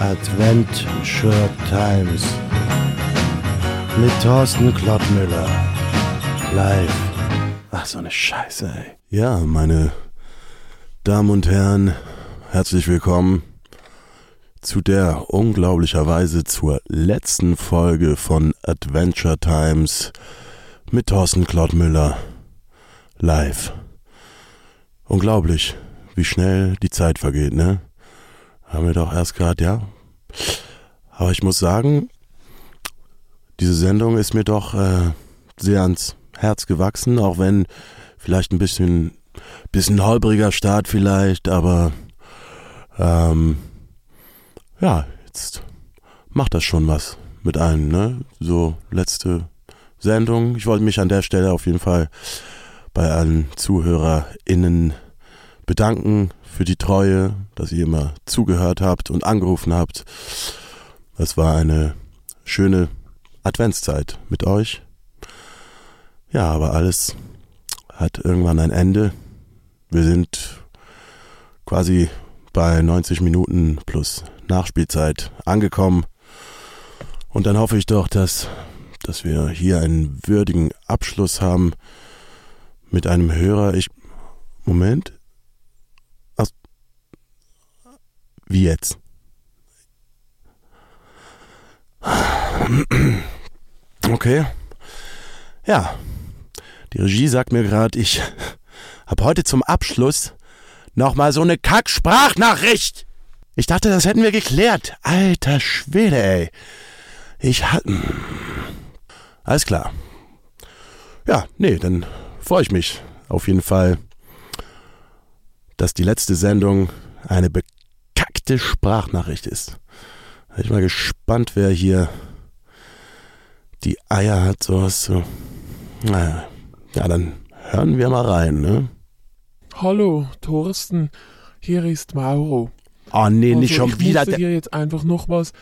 Adventure Times mit Thorsten Klottmüller. Live. Ach, so eine Scheiße, ey. Ja, meine Damen und Herren, herzlich willkommen zu der unglaublicherweise zur letzten Folge von Adventure Times mit Thorsten Klottmüller. Live. Unglaublich, wie schnell die Zeit vergeht, ne? Haben wir doch erst gerade, ja. Aber ich muss sagen, diese Sendung ist mir doch äh, sehr ans Herz gewachsen, auch wenn vielleicht ein bisschen, bisschen holpriger Start vielleicht, aber ähm, ja, jetzt macht das schon was mit einem, ne? So letzte Sendung. Ich wollte mich an der Stelle auf jeden Fall bei allen ZuhörerInnen bedanken für die Treue, dass ihr immer zugehört habt und angerufen habt. Das war eine schöne Adventszeit mit euch. Ja, aber alles hat irgendwann ein Ende. Wir sind quasi bei 90 Minuten plus Nachspielzeit angekommen. Und dann hoffe ich doch, dass, dass wir hier einen würdigen Abschluss haben mit einem Hörer. Ich. Moment. Wie jetzt? Okay. Ja. Die Regie sagt mir gerade, ich habe heute zum Abschluss nochmal so eine Kack-Sprachnachricht. Ich dachte, das hätten wir geklärt. Alter Schwede, ey. Ich hatte. Alles klar. Ja, nee, dann freue ich mich auf jeden Fall, dass die letzte Sendung eine Be echte Sprachnachricht ist. Bin ich mal gespannt, wer hier die Eier hat, sowas zu. Naja, ja, dann hören wir mal rein, ne? Hallo, Thorsten, hier ist Mauro. Oh nee, nicht also, schon ich wieder. Ich dir jetzt einfach nochmals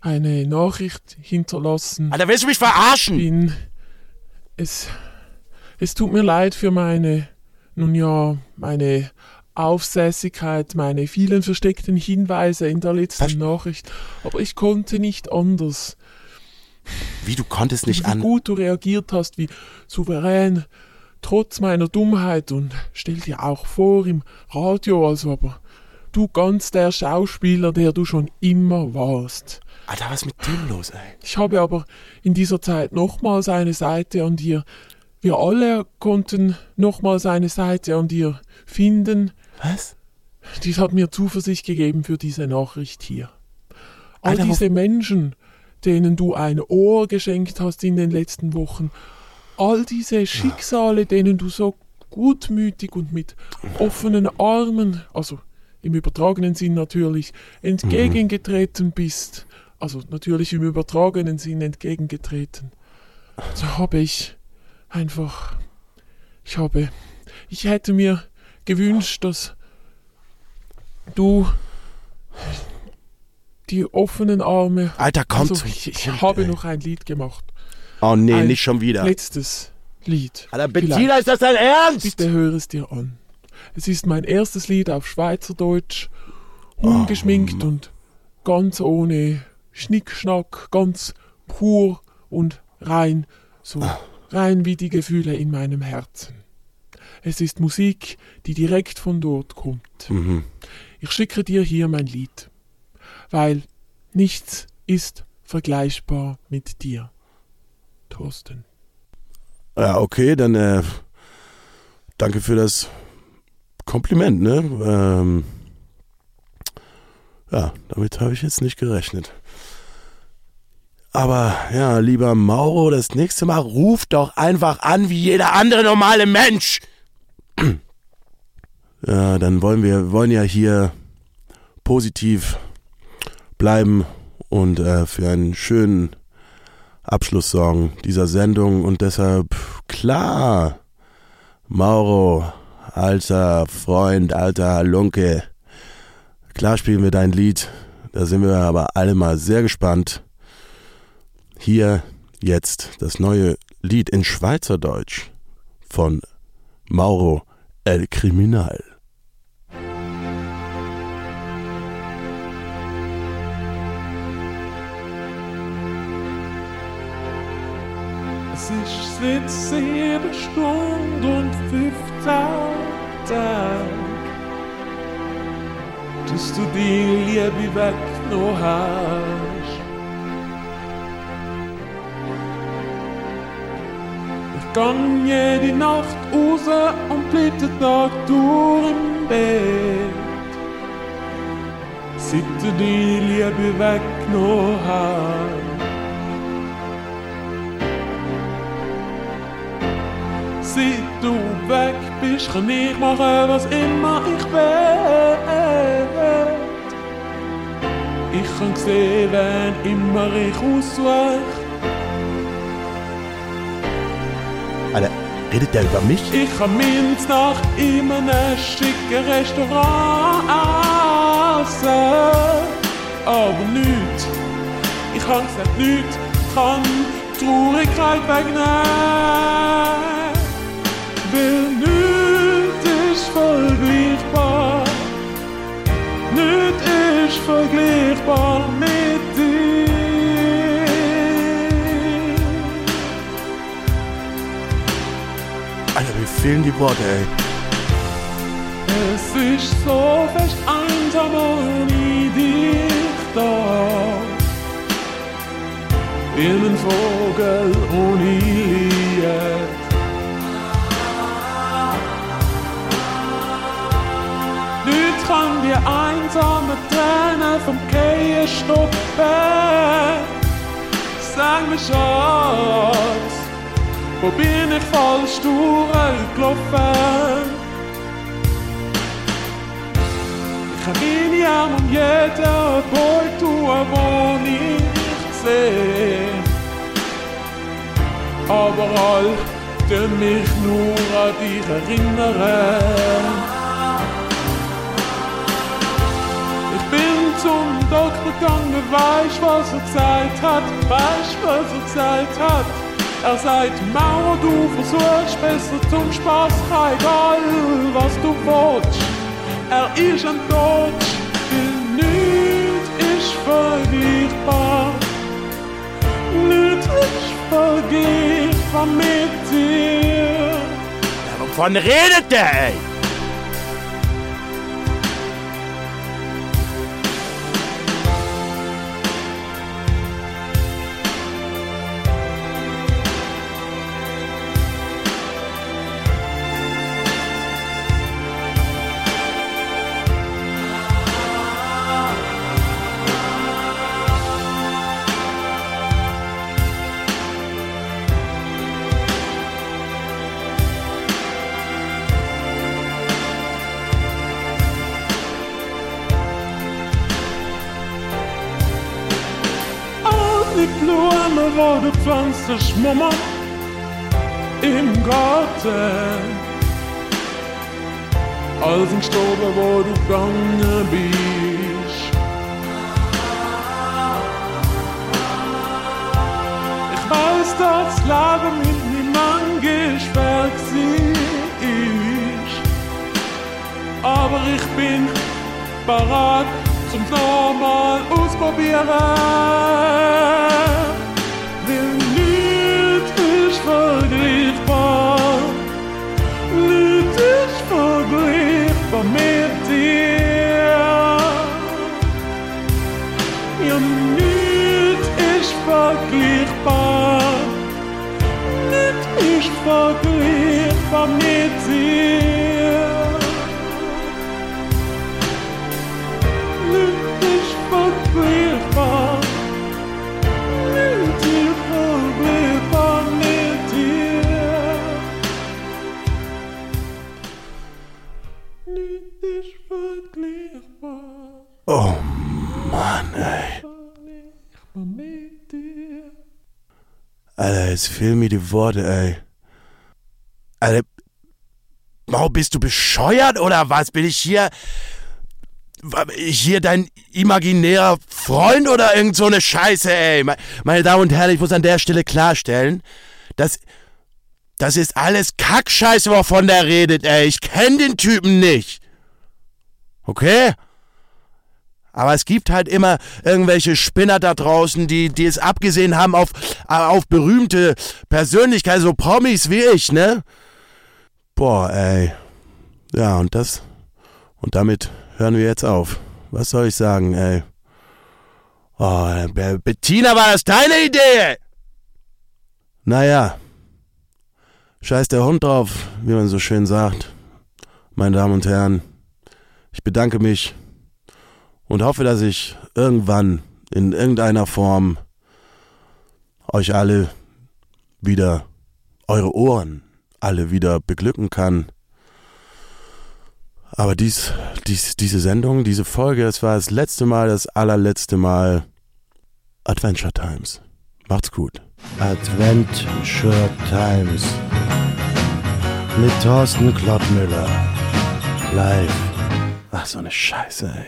eine Nachricht hinterlassen. Alter, willst du mich verarschen? Bin, es, es tut mir leid für meine, nun ja, meine Aufsässigkeit, meine vielen versteckten Hinweise in der letzten Was? Nachricht. Aber ich konnte nicht anders. Wie du konntest nicht wie an. Wie gut du reagiert hast, wie souverän, trotz meiner Dummheit und stell dir auch vor im Radio, als aber du ganz der Schauspieler, der du schon immer warst. Alter, was ist mit dem los, ey? Ich habe aber in dieser Zeit nochmals eine Seite an dir. Wir alle konnten nochmals eine Seite an dir finden, was? Dies hat mir Zuversicht gegeben für diese Nachricht hier. All Alter, diese Menschen, denen du ein Ohr geschenkt hast in den letzten Wochen, all diese Schicksale, denen du so gutmütig und mit offenen Armen, also im übertragenen Sinn natürlich, entgegengetreten bist. Also natürlich im übertragenen Sinn entgegengetreten. So habe ich einfach, ich habe, ich hätte mir gewünscht, dass du die offenen Arme. Alter, komm also, ich, ich habe noch ein Lied gemacht. Oh nee, ein nicht schon wieder. Letztes Lied. Alter, Bettina, ist das dein Ernst? Bitte höre es dir an. Es ist mein erstes Lied auf Schweizerdeutsch, ungeschminkt oh. und ganz ohne Schnickschnack, ganz pur und rein, so ah. rein wie die Gefühle in meinem Herzen. Es ist Musik, die direkt von dort kommt. Mhm. Ich schicke dir hier mein Lied, weil nichts ist vergleichbar mit dir, Thorsten. Ja, okay, dann äh, danke für das Kompliment, ne? Ähm, ja, damit habe ich jetzt nicht gerechnet. Aber ja, lieber Mauro, das nächste Mal ruf doch einfach an wie jeder andere normale Mensch. Ja, dann wollen wir wollen ja hier positiv bleiben und äh, für einen schönen Abschluss sorgen dieser Sendung und deshalb klar, Mauro, alter Freund, alter Lunke, klar spielen wir dein Lied. Da sind wir aber alle mal sehr gespannt. Hier jetzt das neue Lied in Schweizerdeutsch von Mauro El Criminal. Seit sieben Stunden und 15 Tagen, dass du die Liebe weggenommen hast. Ich gang jede Nacht raus und bleib den Tag durch im Bett. Seit du die Liebe weggenommen hast. Seit du weg bist, kann ich machen, was immer ich will. Ich kann sehen, wenn immer ich aussuche. Alter, redet der über mich? Ich kann meins nach in einem schicken Restaurant essen. Aber nichts, ich kann gesagt nichts, kann Traurigkeit wegnehmen. Nichts ist vergleichbar. Nichts ist vergleichbar mit dir. Alter, mir fehlen die Worte, ey. Es ist so fest einsam ohne dich da. Wie ein Vogel ohne Die einsame Tränen vom Gehen stoppen. Sag mir, Schatz, wo bin ich falsch durchgelaufen? Ich kann meine Arme um jeden Boy tun, wo ich sehe. Aber all die mich nur an dich erinnern. Zum Doktor gegangen, weißt was er gesagt hat, weißt was er gesagt hat. Er sagt, Mauer, du versuchst besser zum Spaß, egal was du willst. Er ist ein Deutsch, weil nichts ist vergleichbar. Nichts ist vergleichbar mit dir. Ja, wovon redet der, ey? Die Blumen, wo du pflanzt, schmummern im Garten. All sind gestorben, wo du gegangen bist. Ich weiß, dass das Leben mit niemandem schwer war. Aber ich bin parat zum nochmal ausprobieren. Mit dir. Ja, nichts ist vergleichbar. Nichts ist vergleichbar mit dir. Jetzt fehlen mir die Worte, ey. Alter, Mau, bist du bescheuert oder was? Bin ich hier. Hier dein imaginärer Freund oder irgend so eine Scheiße, ey? Me- Meine Damen und Herren, ich muss an der Stelle klarstellen, dass. Das ist alles Kackscheiße, wovon der redet, ey. Ich kenn den Typen nicht. Okay? Aber es gibt halt immer irgendwelche Spinner da draußen, die, die es abgesehen haben auf, auf berühmte Persönlichkeiten, so Promis wie ich, ne? Boah, ey. Ja, und das. Und damit hören wir jetzt auf. Was soll ich sagen, ey? Oh, Bettina, war das deine Idee? Naja. Scheiß der Hund drauf, wie man so schön sagt. Meine Damen und Herren, ich bedanke mich und hoffe, dass ich irgendwann in irgendeiner Form euch alle wieder, eure Ohren alle wieder beglücken kann. Aber dies, dies, diese Sendung, diese Folge, es war das letzte Mal, das allerletzte Mal Adventure Times. Macht's gut. Adventure Times mit Thorsten Klottmüller. Live. Ach, so eine Scheiße, ey.